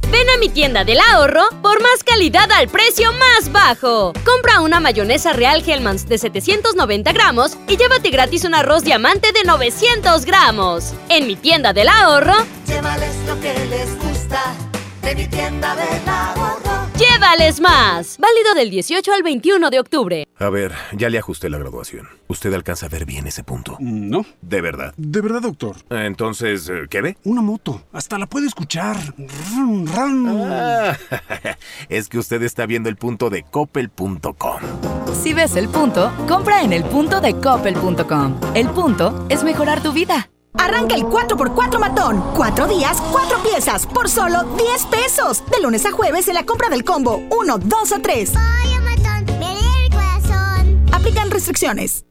Ven a mi tienda del ahorro por más calidad al precio más bajo. Compra una mayonesa real Hellmann's de 790 gramos y llévate gratis un arroz diamante de 900 gramos. En mi tienda del ahorro, Llévales lo que les gusta de mi tienda del ahorro. Llévales más. Válido del 18 al 21 de octubre. A ver, ya le ajusté la graduación. ¿Usted alcanza a ver bien ese punto? No. ¿De verdad? De verdad, doctor. Entonces, eh, ¿qué ve? Una moto. Hasta la puede escuchar. Rum, rum. Ah, es que usted está viendo el punto de coppel.com. Si ves el punto, compra en el punto de coppel.com. El punto es mejorar tu vida. Arranca el 4x4 matón. Cuatro días, cuatro piezas, por solo 10 pesos. De lunes a jueves en la compra del combo 1, 2 o 3. Aplican restricciones.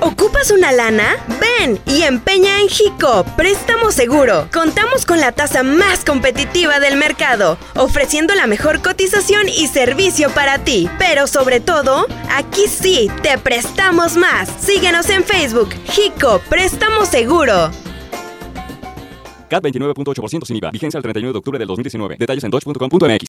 ¿Ocupas una lana? Ven y empeña en Jico, préstamo seguro. Contamos con la tasa más competitiva del mercado, ofreciendo la mejor cotización y servicio para ti. Pero sobre todo, aquí sí, te prestamos más. Síguenos en Facebook, Jico, préstamo seguro. CAT 29.8% sin IVA. Vigencia el 31 de octubre del 2019. Detalles en dodge.com.mx.